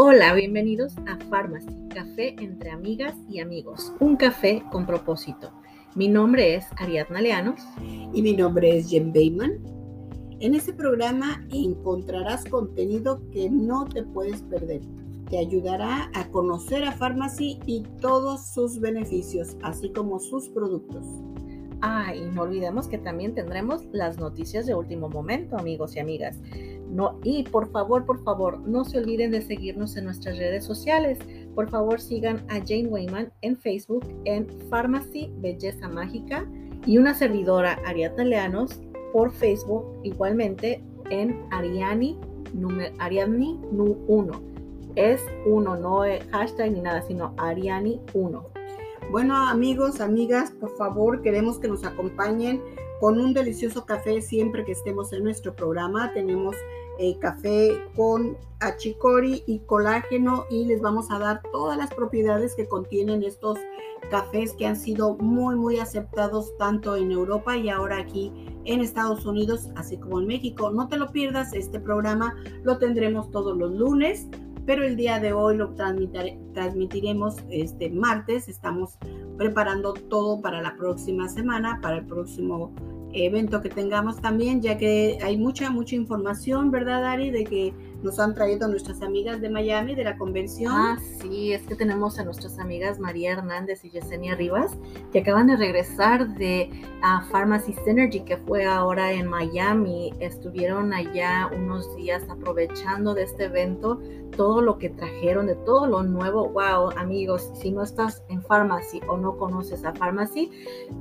Hola, bienvenidos a Pharmacy, café entre amigas y amigos, un café con propósito. Mi nombre es Ariadna Leanos. Y mi nombre es Jen Bayman. En este programa encontrarás contenido que no te puedes perder. Te ayudará a conocer a Pharmacy y todos sus beneficios, así como sus productos. Ah, y no olvidemos que también tendremos las noticias de último momento, amigos y amigas. No, y por favor, por favor, no se olviden de seguirnos en nuestras redes sociales. Por favor, sigan a Jane Wayman en Facebook, en Pharmacy Belleza Mágica y una servidora, Ariadna Leanos, por Facebook, igualmente en Ariani, Ariani 1. Es uno, no es hashtag ni nada, sino Ariani 1. Bueno, amigos, amigas, por favor, queremos que nos acompañen con un delicioso café siempre que estemos en nuestro programa. Tenemos eh, café con achicori y colágeno y les vamos a dar todas las propiedades que contienen estos cafés que han sido muy muy aceptados tanto en Europa y ahora aquí en Estados Unidos así como en México. No te lo pierdas, este programa lo tendremos todos los lunes, pero el día de hoy lo transmitiremos este martes. Estamos preparando todo para la próxima semana, para el próximo evento que tengamos también, ya que hay mucha, mucha información, ¿verdad, Ari? De que nos han traído nuestras amigas de Miami, de la convención. Ah, sí, es que tenemos a nuestras amigas María Hernández y Yesenia Rivas, que acaban de regresar de uh, Pharmacy Synergy, que fue ahora en Miami. Estuvieron allá unos días aprovechando de este evento, todo lo que trajeron, de todo lo nuevo. Wow, amigos, si no estás en Pharmacy o no conoces a Pharmacy,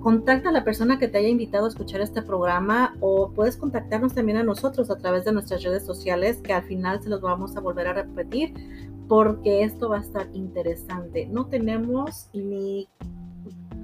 contacta a la persona que te haya invitado a escuchar este programa o puedes contactarnos también a nosotros a través de nuestras redes sociales, que al final se los vamos a volver a repetir porque esto va a estar interesante. No tenemos ni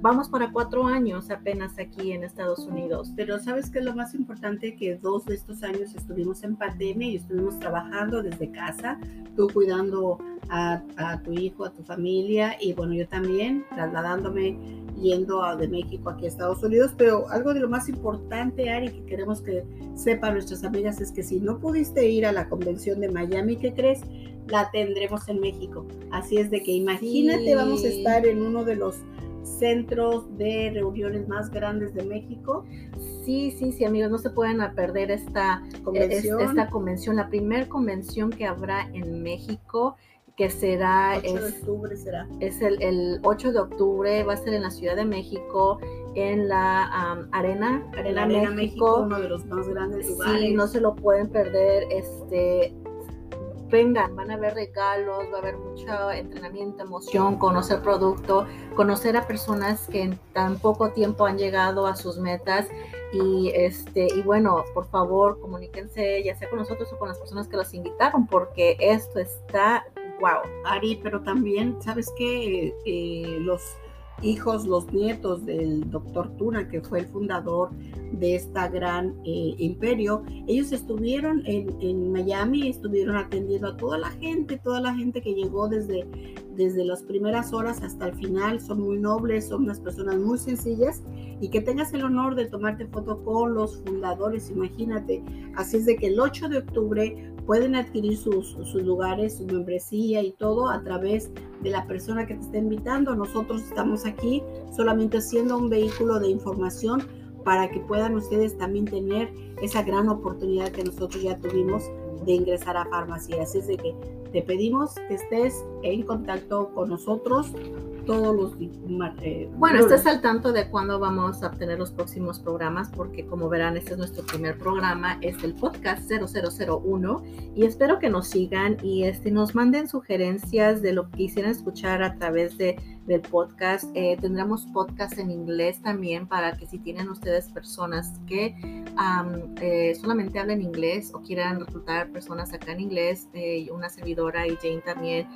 vamos para cuatro años apenas aquí en Estados Unidos. Pero sabes que es lo más importante que dos de estos años estuvimos en pandemia y estuvimos trabajando desde casa, tú cuidando a, tu hijo, a tu familia y bueno, yo también trasladándome yendo a, de México aquí a Estados Unidos, pero algo de lo más importante, Ari, que queremos que sepan nuestras amigas es que si no pudiste ir a la convención de Miami, ¿qué crees? La tendremos en México. Así es de que imagínate, vamos a estar en uno de los centros de reuniones más grandes de México. Sí, sí, sí, amigos, no se pueden perder esta convención, esta convención la primera convención que habrá en México que será, 8 de octubre será. Es el, el, 8 de octubre, va a ser en la Ciudad de México, en la Arena, Arena, Arena México, uno de los más grandes lugares. Sí, no se lo pueden perder, este, vengan, van a haber regalos, va a haber mucho entrenamiento, emoción, conocer producto, conocer a personas que en tan poco tiempo han llegado a sus metas y este y bueno, por favor, comuníquense ya sea con nosotros o con las personas que los invitaron porque esto está wow. Ari, pero también, ¿sabes que eh, los hijos, los nietos del doctor Tuna, que fue el fundador de esta gran eh, imperio, ellos estuvieron en, en, Miami, estuvieron atendiendo a toda la gente, toda la gente que llegó desde, desde las primeras horas hasta el final, son muy nobles, son unas personas muy sencillas y que tengas el honor de tomarte foto con los fundadores, imagínate. Así es de que el 8 de octubre pueden adquirir sus, sus, lugares, su membresía y todo a través de la persona que te está invitando. Nosotros estamos aquí solamente siendo un vehículo de información para que puedan ustedes también tener esa gran oportunidad que nosotros ya tuvimos de ingresar a farmacia. Así es de que te pedimos que estés en contacto con nosotros todos los... Eh, bueno, estés al tanto de cuándo vamos a obtener los próximos programas, porque como verán, este es nuestro primer programa, es el podcast 0001, y espero que nos sigan y este, nos manden sugerencias de lo que quisieran escuchar a través de del podcast. Eh, tendremos podcast en inglés también para que si tienen ustedes personas que eh, solamente hablen inglés o quieran reclutar personas acá en inglés, eh, una servidora y Jane también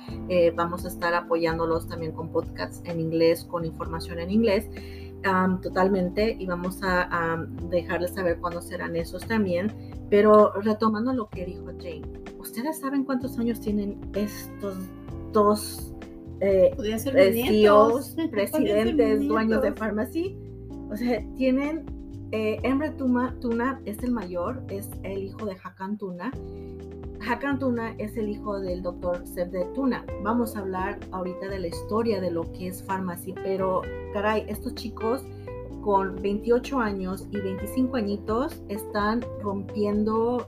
vamos a estar apoyándolos también con podcasts en inglés, con información en inglés. totalmente y vamos a dejarles saber cuándo serán esos también. Pero retomando lo que dijo Jane, ¿ustedes saben cuántos años tienen estos dos eh, CEOs, presidentes, dueños de farmacia. O sea, tienen eh, Emre Tuna, es el mayor, es el hijo de Hakan Tuna. Hakan Tuna es el hijo del doctor Sebde Tuna. Vamos a hablar ahorita de la historia de lo que es farmacia, pero caray, estos chicos con 28 años y 25 añitos están rompiendo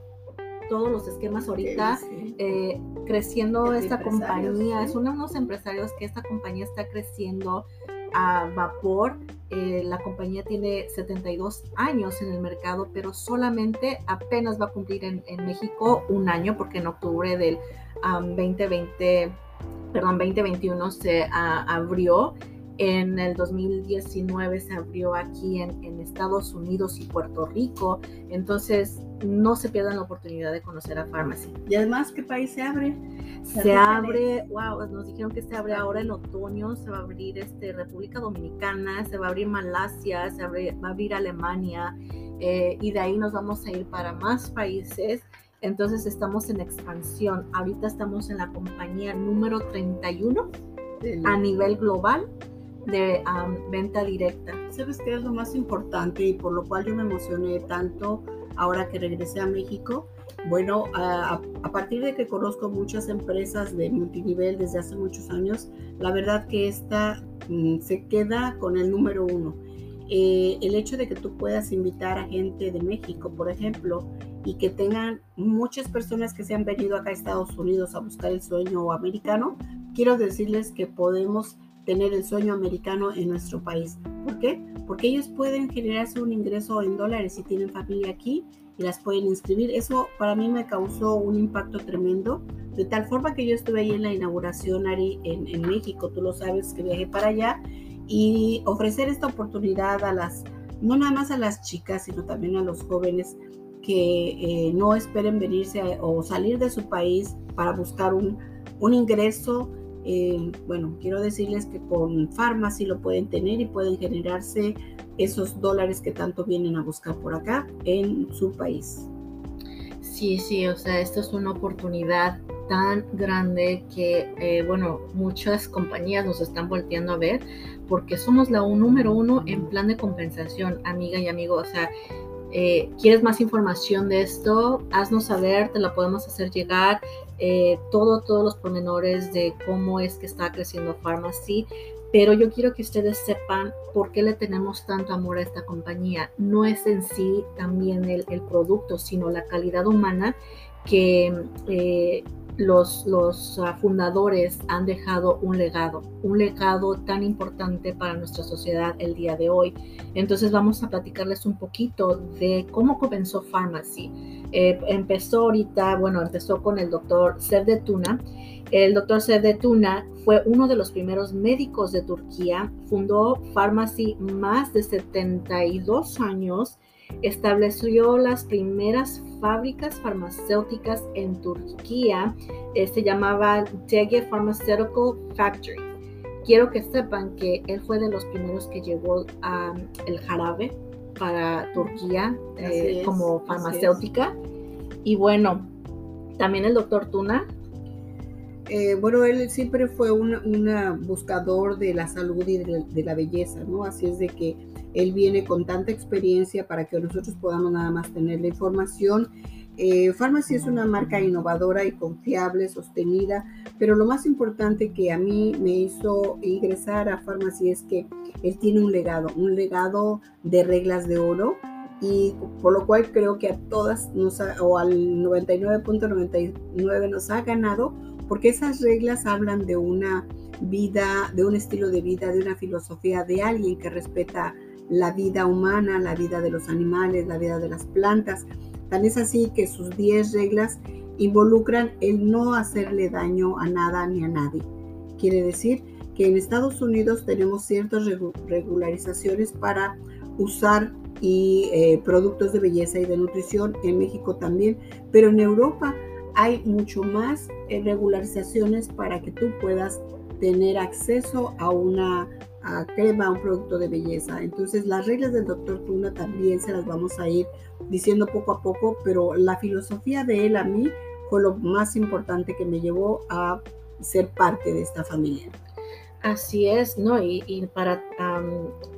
todos los esquemas ahorita, eh, creciendo esta compañía. Es uno de los empresarios que esta compañía está creciendo a vapor. Eh, la compañía tiene 72 años en el mercado, pero solamente apenas va a cumplir en, México un año, porque en octubre del 2020, perdón, 2021 se abrió en el 2019 se abrió aquí en, Estados Unidos y Puerto Rico. Entonces, no se pierdan la oportunidad de conocer a Pharmacy. Y además, ¿qué país se abre? Se, abre, wow, nos dijeron que se abre ahora en otoño, se va a abrir este, República Dominicana, se va a abrir Malasia, se va a abrir Alemania, eh, y de ahí nos vamos a ir para más países. Entonces estamos en expansión. Ahorita estamos en la compañía número 31 a nivel global de venta directa. ¿Sabes qué es lo más importante y por lo cual yo me emocioné tanto ahora que regresé a México? Bueno, a, partir de que conozco muchas empresas de multinivel desde hace muchos años, la verdad que esta mm, se queda con el número uno. Eh, el hecho de que tú puedas invitar a gente de México, por ejemplo, y que tengan muchas personas que se han venido acá a Estados Unidos a buscar el sueño americano, quiero decirles que podemos tener el sueño americano en nuestro país. ¿Por qué? Porque ellos pueden generarse un ingreso en dólares si tienen familia aquí y las pueden inscribir. Eso para mí me causó un impacto tremendo, de tal forma que yo estuve ahí en la inauguración, Ari, en, en México, tú lo sabes que viajé para allá, y ofrecer esta oportunidad a las, no nada más a las chicas, sino también a los jóvenes que eh, no esperen venirse o salir de su país para buscar un, un ingreso eh, bueno, quiero decirles que con Pharmacy lo pueden tener y pueden generarse esos dólares que tanto vienen a buscar por acá en su país. Sí, sí, o sea, esto es una oportunidad tan grande que, eh, bueno, muchas compañías nos están volteando a ver porque somos la número uno en plan de compensación, amiga y amigo. O sea, eh, ¿quieres más información de esto? Haznos saber, te la podemos hacer llegar. Eh, todo, todos los pormenores de cómo es que está creciendo Pharmacy, pero yo quiero que ustedes sepan por qué le tenemos tanto amor a esta compañía. No es en sí también el, producto, sino la calidad humana que eh, los, los ah, fundadores han dejado un legado, un legado tan importante para nuestra sociedad el día de hoy. Entonces vamos a platicarles un poquito de cómo comenzó Pharmacy. Eh, empezó ahorita, bueno, empezó con el doctor de Tuna. El doctor de Tuna fue uno de los primeros médicos de Turquía, fundó Pharmacy más de 72 años estableció las primeras fábricas farmacéuticas en Turquía. Eh, se llamaba Tege Pharmaceutical Factory. Quiero que sepan que él fue de los primeros que llevó el jarabe para Turquía eh, como farmacéutica. Y bueno, también el doctor Tuna. Eh, bueno, él siempre fue un buscador de la salud y de la belleza, ¿no? Así es de que él viene con tanta experiencia para que nosotros podamos nada más tener la información. Eh, Pharmacy es una marca innovadora y confiable, sostenida, pero lo más importante que a mí me hizo ingresar a Pharmacy es que él tiene un legado, un legado de reglas de oro y por lo cual creo que a todas nos o al 99.99 nos ha ganado porque esas reglas hablan de una vida, de un estilo de vida, de una filosofía, de alguien que respeta la vida humana, la vida de los animales, la vida de las plantas. Tan es así que sus 10 reglas involucran el no hacerle daño a nada ni a nadie. Quiere decir que en Estados Unidos tenemos ciertas regularizaciones para usar y eh, productos de belleza y de nutrición, en México también, pero en Europa hay mucho más eh, regularizaciones para que tú puedas tener acceso a una a crema, un producto de belleza. Entonces las reglas del doctor Tuna también se las vamos a ir diciendo poco a poco, pero la filosofía de él a mí fue lo más importante que me llevó a ser parte de esta familia. Así es, ¿no? Y, para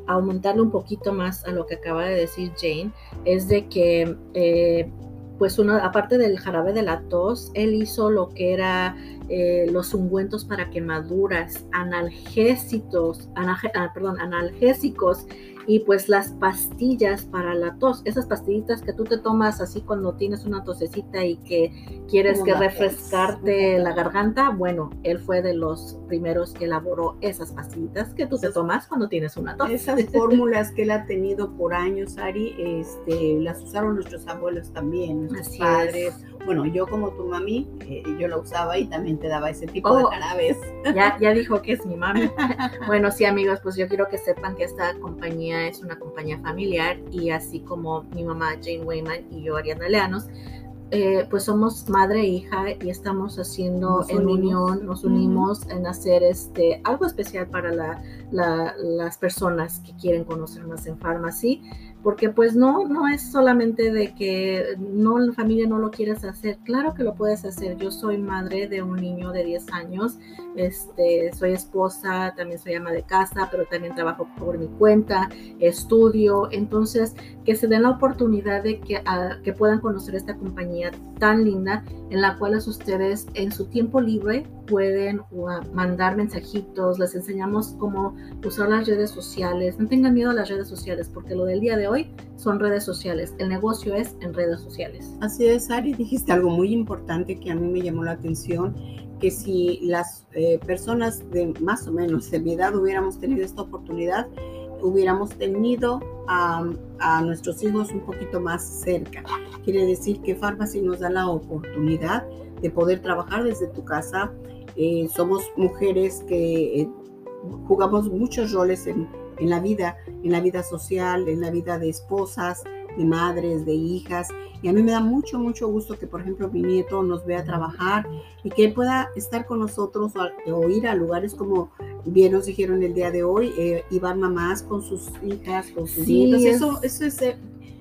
aumentarle un poquito más a lo que acaba de decir Jane, es de que, eh, pues uno, aparte del jarabe de la tos, él hizo lo que era eh, los ungüentos para quemaduras, analgésicos, ah, perdón, analgésicos y pues las pastillas para la tos, esas pastillitas que tú te tomas así cuando tienes una tosecita y que quieres que refrescarte la garganta, bueno, él fue de los primeros que elaboró esas pastillitas que tú te tomas cuando tienes una tos. Esas fórmulas que él ha tenido por años, Ari, este, las usaron nuestros abuelos también, nuestros padres. Bueno, yo como tu mami, eh, yo la usaba y también te daba ese tipo de jarabes. Oh, ya, ya dijo que es mi mami. bueno, sí, amigos, pues yo quiero que sepan que esta compañía es una compañía familiar y así como mi mamá Jane Wayman y yo Ariana Leanos, eh, pues somos madre e hija y estamos haciendo en unión, nos unimos en hacer este algo especial para las personas que quieren conocernos en Pharmacy porque pues no, no es solamente de que no la familia no lo quieres hacer, claro que lo puedes hacer. Yo soy madre de un niño de 10 años, este, soy esposa, también soy ama de casa, pero también trabajo por mi cuenta, estudio, entonces que se den la oportunidad de que, que puedan conocer esta compañía tan linda en la cual ustedes en su tiempo libre pueden mandar mensajitos, les enseñamos cómo usar las redes sociales, no tengan miedo a las redes sociales porque lo del día de hoy son redes sociales. El negocio es en redes sociales. Así es, Ari, dijiste algo muy importante que a mí me llamó la atención, que si las eh, personas de más o menos de mi edad hubiéramos tenido esta oportunidad, hubiéramos tenido a, nuestros hijos un poquito más cerca. Quiere decir que Pharmacy nos da la oportunidad de poder trabajar desde tu casa. Eh, somos mujeres que eh, jugamos muchos roles en, en la vida, en la vida social, en la vida de esposas, de madres, de hijas. Y a mí me da mucho, mucho gusto que, por ejemplo, mi nieto nos vea trabajar y que él pueda estar con nosotros o, ir a lugares como bien nos dijeron el día de hoy, eh, iban mamás con sus hijas, con sus nietos. Eso, eso, es, eh,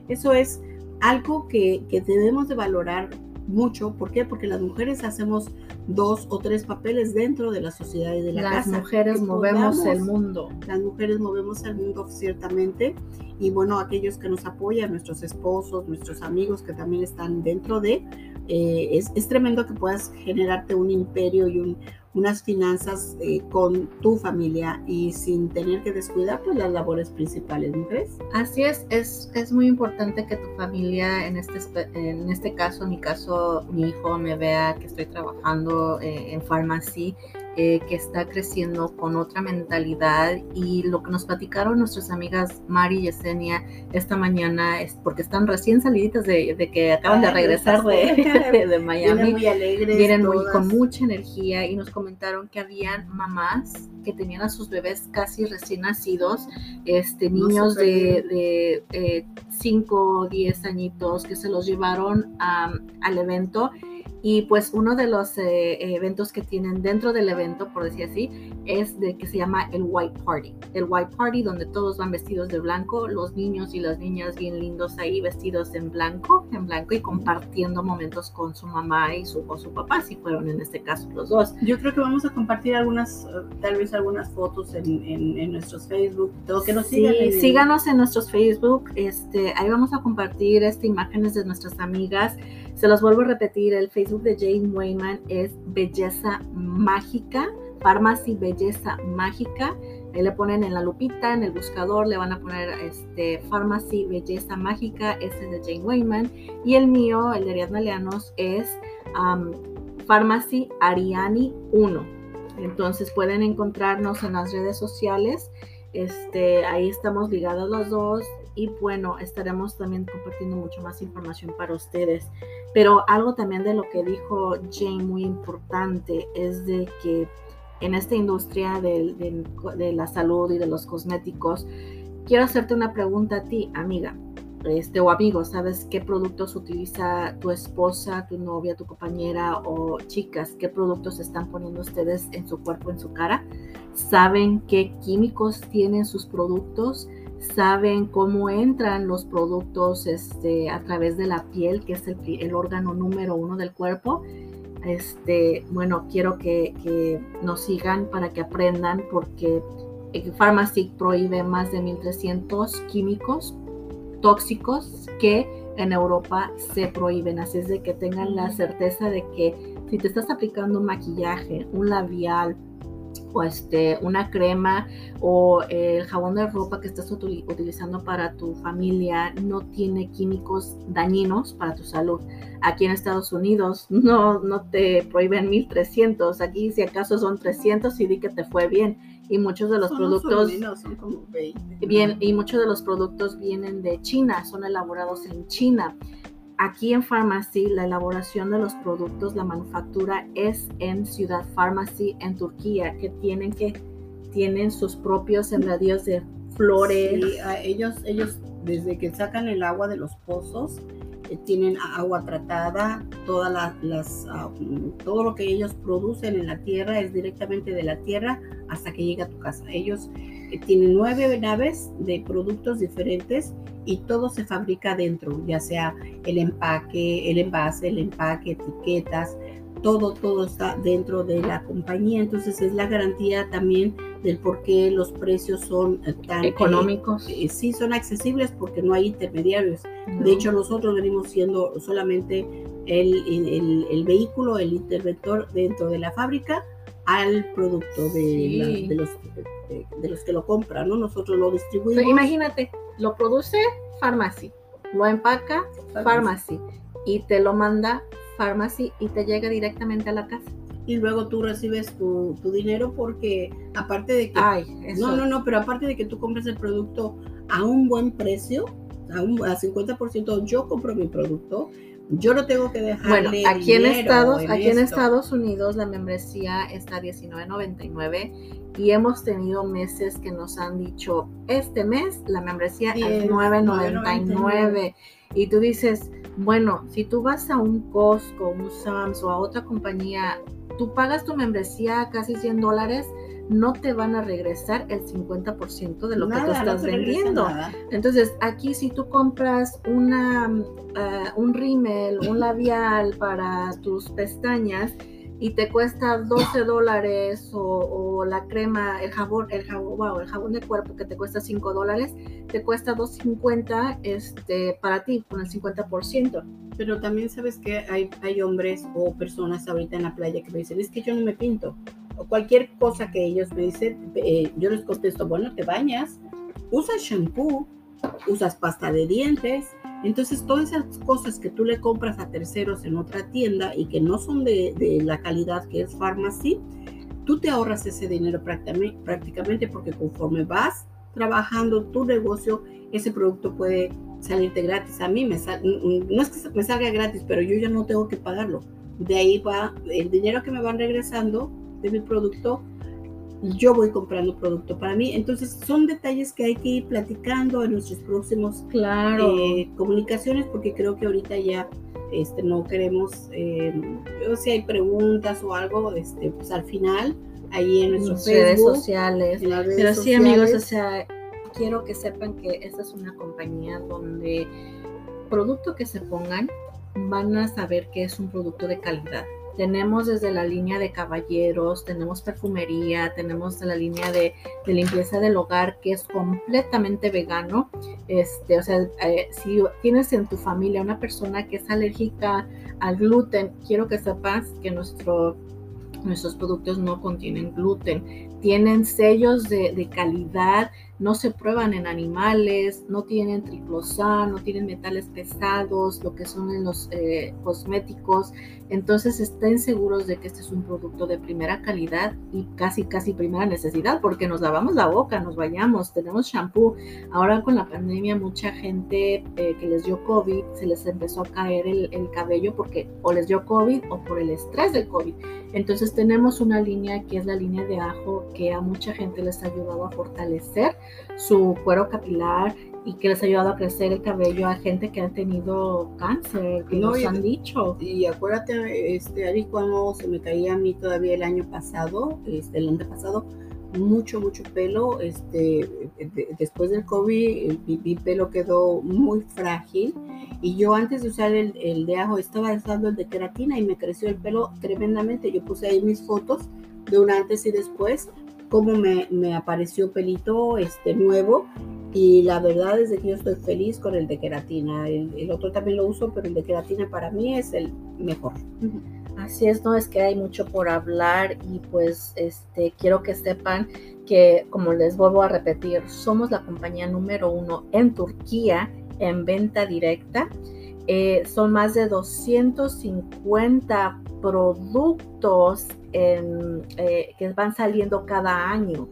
eso es algo que, que debemos de valorar mucho. ¿Por qué? Porque las mujeres hacemos dos o tres papeles dentro de la sociedad y de la casa. Las mujeres movemos el mundo. Las mujeres movemos el mundo ciertamente. Y bueno, aquellos que nos apoyan, nuestros esposos, nuestros amigos que también están dentro de, eh, es, es tremendo que puedas generarte un imperio y un, unas finanzas eh, con tu familia y sin tener que descuidar pues, las labores principales, ¿no crees? Así es, es, es muy importante que tu familia, en este, en este caso, en mi caso, mi hijo me vea que estoy trabajando eh, en farmacia eh, que está creciendo con otra mentalidad y lo que nos platicaron nuestras amigas Mari y Yesenia esta mañana es porque están recién saliditas de, que acaban de regresar de, de, Miami. Vienen muy alegres. Vienen muy, con mucha energía y nos comentaron que habían mamás que tenían a sus bebés casi recién nacidos, este, niños de 5 o 10 añitos que se los llevaron al evento y pues uno de los eh, eventos que tienen dentro del evento, por decir así, es de que se llama el White Party. El White Party donde todos van vestidos de blanco, los niños y las niñas bien lindos ahí vestidos en blanco, en blanco y compartiendo momentos con su mamá y su, su papá, si fueron en este caso los dos. Yo creo que vamos a compartir algunas, tal vez algunas fotos en, en, nuestros Facebook, todo que nos sigan. síganos en nuestros Facebook, este, ahí vamos a compartir este, imágenes de nuestras amigas. Se los vuelvo a repetir, el Facebook de Jane Wayman es Belleza Mágica, Pharmacy Belleza Mágica. Ahí le ponen en la lupita, en el buscador, le van a poner este Pharmacy Belleza Mágica, ese es de Jane Wayman. Y el mío, el de Ariadna Leanos, es um, Pharmacy Ariani 1. Entonces pueden encontrarnos en las redes sociales. Este, ahí estamos ligados los dos y bueno, estaremos también compartiendo mucho más información para ustedes. Pero algo también de lo que dijo Jane muy importante es de que en esta industria de, la salud y de los cosméticos, quiero hacerte una pregunta a ti, amiga. Este, o amigo, ¿sabes qué productos utiliza tu esposa, tu novia, tu compañera o chicas? ¿Qué productos están poniendo ustedes en su cuerpo, en su cara? ¿Saben qué químicos tienen sus productos? Saben cómo entran los productos este, a través de la piel, que es el, órgano número uno del cuerpo. este, bueno, quiero que, que nos sigan para que aprendan porque Pharmacy prohíbe más de 1.300 químicos tóxicos que en Europa se prohíben. Así es de que tengan la certeza de que si te estás aplicando un maquillaje, un labial, o este, una crema o el jabón de ropa que estás utilizando para tu familia no tiene químicos dañinos para tu salud. Aquí en Estados Unidos no, no te prohíben 1300, aquí si acaso son 300 y di que te fue bien. Y muchos de los productos son como 20. Bien, y muchos de los productos vienen de China, son elaborados en China. Aquí en Pharmacy, la elaboración de los productos, la manufactura es en Ciudad Pharmacy en Turquía, que tienen que tienen sus propios sembradíos de flores. Sí, ellos, ellos desde que sacan el agua de los pozos, eh, tienen agua tratada, todas las, ah, todo lo que ellos producen en la tierra es directamente de la tierra hasta que llega a tu casa. Ellos eh, tienen nueve naves de productos diferentes y todo se fabrica dentro, ya sea el empaque, el envase, el empaque, etiquetas, todo, todo está dentro de la compañía. Entonces es la garantía también del por qué los precios son eh, tan eh, económicos. Eh, sí, son accesibles porque no hay intermediarios. De hecho, nosotros venimos siendo solamente el, el, vehículo, el interventor dentro de la fábrica al producto de, de, los, de, los que lo compran, ¿no? Nosotros lo distribuimos. imagínate, lo produce Pharmacy, lo empaca Pharmacy y te lo manda Pharmacy y te llega directamente a la casa. Y luego tú recibes tu, dinero porque aparte de que... Ay, No, no, no, pero aparte de que tú compres el producto a un buen precio, a, un, a 50% yo compro mi producto, yo no tengo que dejar bueno aquí en Estados aquí en Estados Unidos la membresía está 19.99 y hemos tenido meses que nos han dicho este mes la membresía es 9.99 y tú dices bueno si tú vas a un Costco un Sam's o a otra compañía tú pagas tu membresía casi 100 dólares no te van a regresar el 50% de lo que tú estás vendiendo. Entonces, aquí si tú compras una, eh, un rímel, un labial para tus pestañas, y te cuesta 12 dólares o, la crema, el jabón, el jabón, wow, el jabón de cuerpo que te cuesta 5 dólares, te cuesta 2.50 este, para ti con el 50%. Pero también sabes que hay, hay hombres o personas ahorita en la playa que me dicen, es que yo no me pinto o cualquier cosa que ellos me dicen, eh, yo les contesto, bueno, te bañas, usas shampoo, usas pasta de dientes. Entonces, todas esas cosas que tú le compras a terceros en otra tienda y que no son de, de la calidad que es Pharmacy, tú te ahorras ese dinero prácticamente, porque conforme vas trabajando tu negocio, ese producto puede salirte gratis. A mí me no es que me salga gratis, pero yo ya no tengo que pagarlo. De ahí va el dinero que me van regresando de mi producto, yo voy comprando producto para mí. Entonces son detalles que hay que ir platicando en nuestros próximos claro. Eh, comunicaciones porque creo que ahorita ya este, no queremos, eh, si hay preguntas o algo, este, pues al final ahí en nuestras redes sociales. Pero sí amigos, o sea, quiero que sepan que esta es una compañía donde producto que se pongan van a saber que es un producto de calidad tenemos desde la línea de caballeros, tenemos perfumería, tenemos la línea de, limpieza del hogar que es completamente vegano. Este, o sea, eh, si tienes en tu familia una persona que es alérgica al gluten, quiero que sepas que nuestro, nuestros productos no contienen gluten. Tienen sellos de, calidad no se prueban en animales, no tienen triclosan, no tienen metales pesados, lo que son en los eh, cosméticos. Entonces estén seguros de que este es un producto de primera calidad y casi, casi primera necesidad, porque nos lavamos la boca, nos bañamos, tenemos shampoo. Ahora con la pandemia mucha gente eh, que les dio COVID se les empezó a caer el, el cabello porque o les dio COVID o por el estrés del COVID. Entonces tenemos una línea que es la línea de ajo que a mucha gente les ha ayudado a fortalecer su cuero capilar y que les ha ayudado a crecer el cabello a gente que ha tenido cáncer, que nos han dicho. Y acuérdate, este, Ari, cuando se me caía a mí todavía el año pasado, este, el año pasado, mucho, mucho pelo. Este, después del COVID, mi, pelo quedó muy frágil. Y yo antes de usar el, el, de ajo estaba usando el de queratina y me creció el pelo tremendamente. Yo puse ahí mis fotos de un antes y después, cómo me, me apareció pelito este, nuevo. Y la verdad es que yo estoy feliz con el de queratina. El, el, otro también lo uso, pero el de queratina para mí es el mejor. Así es, no es que hay mucho por hablar y pues este quiero que sepan que como les vuelvo a repetir, somos la compañía número uno en Turquía en venta directa. Eh, son más de 250 productos eh, que van saliendo cada año.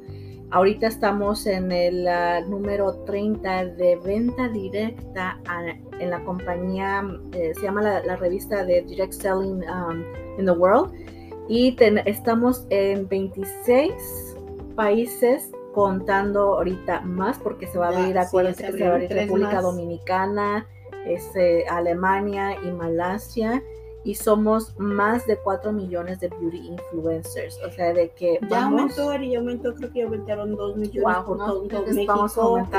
Ahorita estamos en el ah, número 30 de venta directa en la compañía, eh, se llama la, revista de Direct Selling um, in the World. Y estamos en 26 países contando ahorita más porque se va a abrir, acuérdense que se va a abrir República Dominicana, este, Alemania y Malasia y somos más de 4 millones de beauty influencers. O sea, de que ya aumentó, ya aumentó, creo que aumentaron 2 millones por todo, México,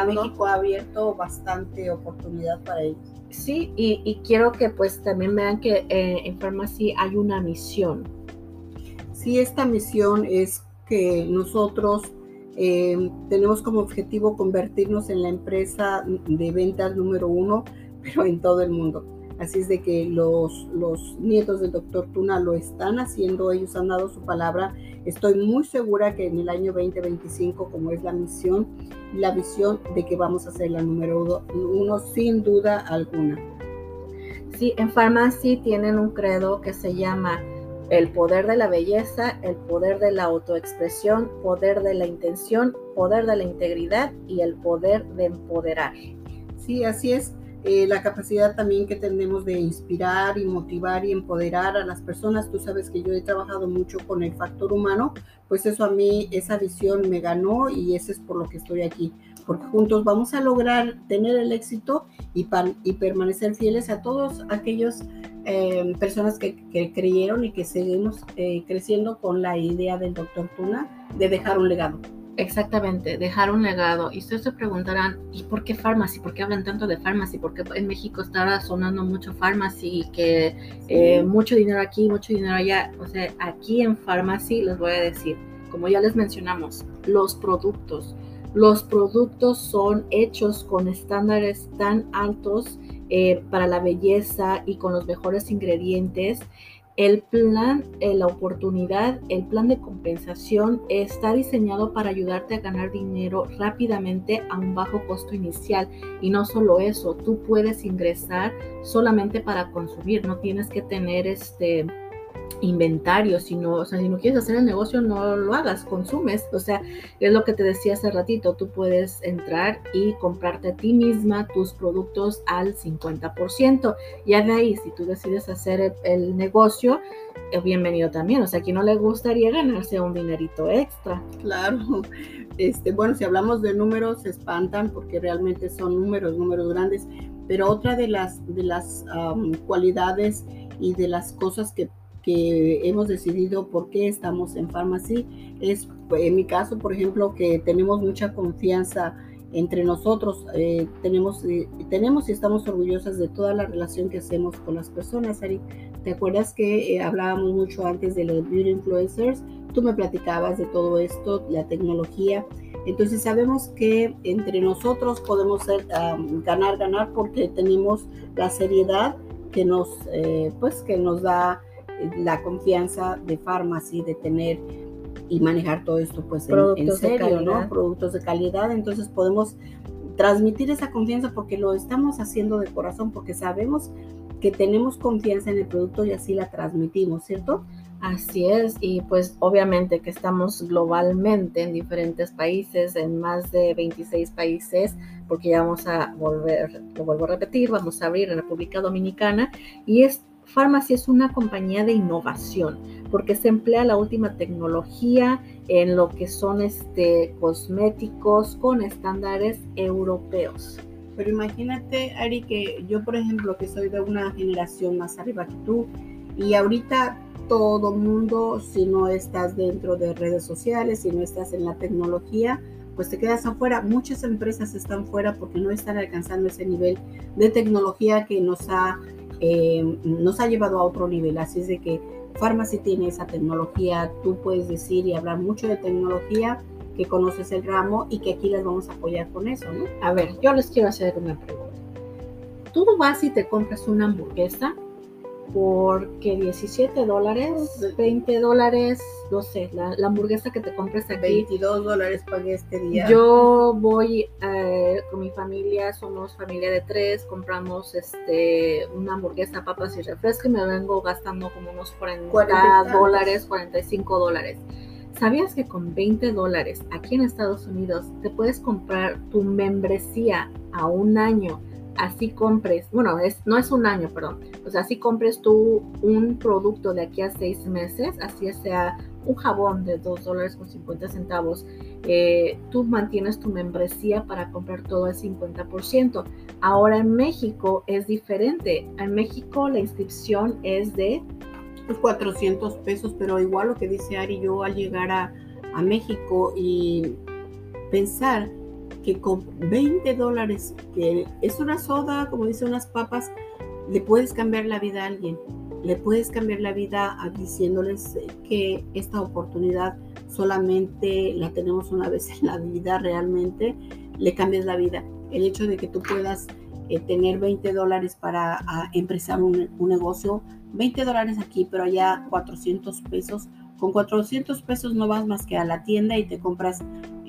México ha abierto bastante oportunidad para ellos. Sí, y, quiero que pues también vean que eh, en Pharmacy hay una misión. Sí, esta misión es que nosotros eh, tenemos como objetivo convertirnos en la empresa de ventas número uno, pero en todo el mundo Así es de que los, los nietos del doctor Tuna lo están haciendo, ellos han dado su palabra. Estoy muy segura que en el año 2025, como es la misión la visión de que vamos a ser la número uno, sin duda alguna. Sí, en Pharmacy tienen un credo que se llama el poder de la belleza, el poder de la autoexpresión, poder de la intención, poder de la integridad y el poder de empoderar. Sí, así es. Eh, la capacidad también que tenemos de inspirar y motivar y empoderar a las personas. Tú sabes que yo he trabajado mucho con el factor humano, pues eso a mí, esa visión me ganó y ese es por lo que estoy aquí, porque juntos vamos a lograr tener el éxito y, y permanecer fieles a todos aquellos eh, personas que, creyeron y que seguimos eh, creciendo con la idea del doctor Tuna de dejar un legado. Exactamente, dejar un legado. Y ustedes se preguntarán, ¿y por qué Pharmacy? ¿Por qué hablan tanto de Pharmacy? Porque en México está sonando mucho Pharmacy, que eh, mucho dinero aquí, mucho dinero allá. O sea, aquí en Pharmacy les voy a decir, como ya les mencionamos, los productos. Los productos son hechos con estándares tan altos eh, para la belleza y con los mejores ingredientes el plan, eh, la oportunidad, el plan de compensación está diseñado para ayudarte a ganar dinero rápidamente a un bajo costo inicial. Y no solo eso, tú puedes ingresar solamente para consumir, no tienes que tener este inventario, sino, o sea, si no quieres hacer el negocio, no lo hagas, consumes. O sea, es lo que te decía hace ratito, tú puedes entrar y comprarte a ti misma tus productos al 50%. Ya de ahí, si tú decides hacer el, negocio, es eh, bienvenido también. O sea, a no le gustaría ganarse un dinerito extra. Claro. Este, bueno, si hablamos de números, se espantan porque realmente son números, números grandes. Pero otra de las, de las cualidades y de las cosas que que hemos decidido por qué estamos en Pharmacy. Es, en mi caso, por ejemplo, que tenemos mucha confianza entre nosotros. Eh, tenemos, eh, tenemos y estamos orgullosas de toda la relación que hacemos con las personas, Ari. ¿Te acuerdas que eh, hablábamos mucho antes de los beauty influencers? Tú me platicabas de todo esto, la tecnología. Entonces sabemos que entre nosotros podemos ser, ganar, ganar porque tenemos la seriedad que nos, pues, que nos da la confianza de Pharmacy de tener y manejar todo esto pues en, serio, ¿no? Productos de calidad, entonces podemos transmitir esa confianza porque lo estamos haciendo de corazón, porque sabemos que tenemos confianza en el producto y así la transmitimos, ¿cierto? Así es, y pues obviamente que estamos globalmente en diferentes países, en más de 26 países, porque ya vamos a volver, lo vuelvo a repetir, vamos a abrir en República Dominicana, y es Pharmacy es una compañía de innovación porque se emplea la última tecnología en lo que son este, cosméticos con estándares europeos. Pero imagínate, Ari, que yo, por ejemplo, que soy de una generación más arriba que tú, y ahorita todo mundo, si no estás dentro de redes sociales, si no estás en la tecnología, pues te quedas afuera. Muchas empresas están fuera porque no están alcanzando ese nivel de tecnología que nos ha, eh, nos ha llevado a otro nivel. Así es de que Pharmacy tiene esa tecnología, tú puedes decir y hablar mucho de tecnología, que conoces el ramo y que aquí les vamos a apoyar con eso. A ver, yo les quiero hacer una pregunta. Tú vas y te compras una hamburguesa porque 17 dólares, 20 dólares, no sé, la, hamburguesa que te compres aquí. 22 dólares pagué este día. Yo voy eh, con mi familia, somos familia de tres, compramos este una hamburguesa, papas y refresco y me vengo gastando como unos 40, dólares, 45 dólares. ¿Sabías que con 20 dólares aquí en Estados Unidos te puedes comprar tu membresía a un año? Así compres, bueno, es, no es un año, perdón, o sea, así compres tú un producto de aquí a seis meses, así sea un jabón de 2 dólares con 50 centavos, eh, tú mantienes tu membresía para comprar todo al 50%. Ahora en México es diferente. En México la inscripción es de 400 pesos, pero igual lo que dice Ari, yo al llegar a, a México y pensar que con 20 dólares, que es una soda, como dice, unas papas, le puedes cambiar la vida a alguien. Le puedes cambiar la vida diciéndoles que esta oportunidad solamente la tenemos una vez en la vida realmente, le cambias la vida. El hecho de que tú puedas eh, tener 20 dólares para empezar un, un negocio, 20 dólares aquí, pero allá 400 pesos, con 400 pesos no vas más que a la tienda y te compras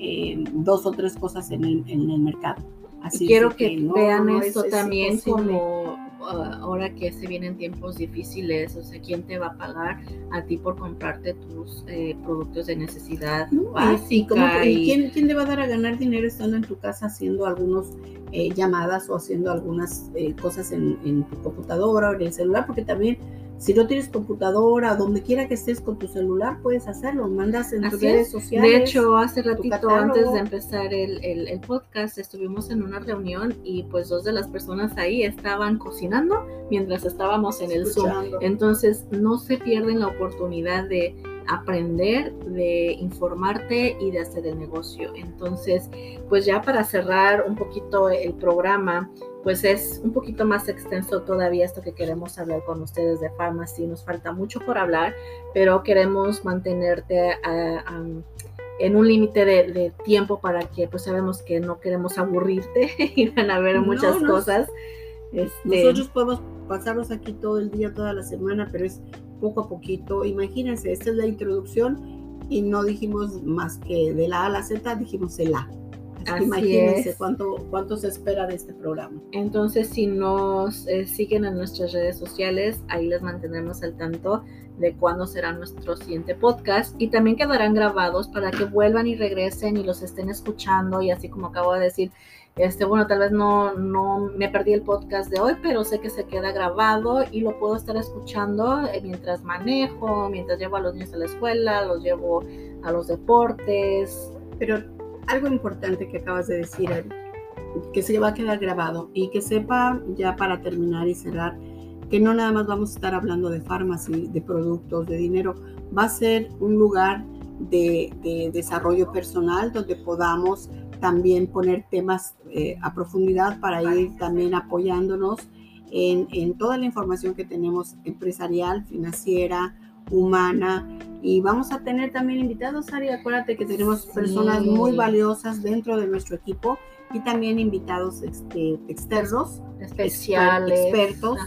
eh, dos o tres cosas en el, en el mercado. Así quiero que, vean esto también como ah, ahora que se vienen tiempos difíciles, o sea, ¿quién te va a pagar a ti por comprarte tus eh, productos de necesidad básica? Y, ¿quién, ¿quién, te va a dar a ganar dinero estando en tu casa haciendo algunas eh, llamadas o haciendo algunas cosas en, en tu computadora o en el celular? Porque también si no tienes computadora, donde quiera que estés con tu celular, puedes hacerlo. Mandas en tus redes sociales. De hecho, hace ratito antes de empezar el, el, podcast, estuvimos en una reunión y pues dos de las personas ahí estaban cocinando mientras estábamos en el Zoom. Entonces, no se pierden la oportunidad de aprender, de informarte y de hacer el negocio. Entonces, pues ya para cerrar un poquito el programa, pues es un poquito más extenso todavía esto que queremos hablar con ustedes de Pharmacy. Nos falta mucho por hablar, pero queremos mantenerte en un límite de, tiempo para que pues sabemos que no queremos aburrirte y van a ver muchas cosas. Este, nosotros podemos pasarnos aquí todo el día, toda la semana, pero es poco a poquito. Imagínense, esta es la introducción y no dijimos más que de la A a la Z, dijimos el A. Imagínense cuánto, cuánto se espera de este programa. Entonces, si nos eh, siguen en nuestras redes sociales, ahí les mantendremos al tanto de cuándo será nuestro siguiente podcast y también quedarán grabados para que vuelvan y regresen y los estén escuchando y así como acabo de decir, este, bueno, tal vez no, me perdí el podcast de hoy, pero sé que se queda grabado y lo puedo estar escuchando eh, mientras manejo, mientras llevo a los niños a la escuela, los llevo a los deportes. Pero algo importante que acabas de decir, que se va a quedar grabado y que sepa ya para terminar y cerrar que no nada más vamos a estar hablando de farmacia, de productos, de dinero, va a ser un lugar de, desarrollo personal donde podamos también poner temas eh, a profundidad para ir también apoyándonos en, en toda la información que tenemos empresarial, financiera, humana. Y vamos a tener también invitados, Ari. Acuérdate que tenemos personas muy valiosas dentro de nuestro equipo y también invitados este, externos, especiales, expertos,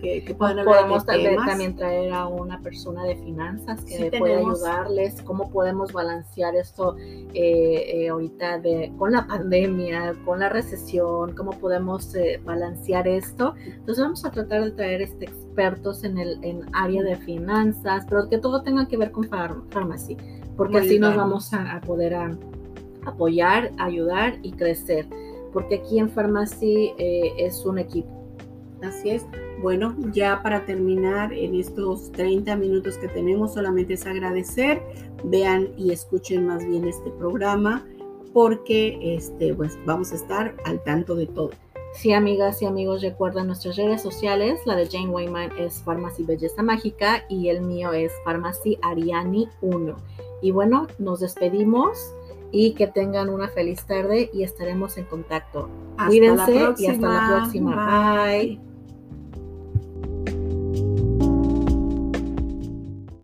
que, podemos también traer a una persona de finanzas que pueda ayudarles, cómo podemos balancear esto eh, eh, ahorita de, con la pandemia, con la recesión, cómo podemos eh, balancear esto. Entonces vamos a tratar de traer este, expertos en el en área de finanzas, pero que todo tenga que ver con farmacia, porque así nos vamos a, a poder a, apoyar, ayudar y crecer, porque aquí en Farmacia eh, es un equipo. Así es. Bueno, ya para terminar en estos 30 minutos que tenemos, solamente es agradecer, vean y escuchen más bien este programa, porque este, pues, vamos a estar al tanto de todo. Sí, amigas y amigos, recuerden nuestras redes sociales. La de Jane Wayman es Farmacy Belleza Mágica y el mío es Farmacy Ariani 1. Y bueno, nos despedimos y que tengan una feliz tarde y estaremos en contacto. Hasta Cuídense la y hasta la próxima. próxima. Bye.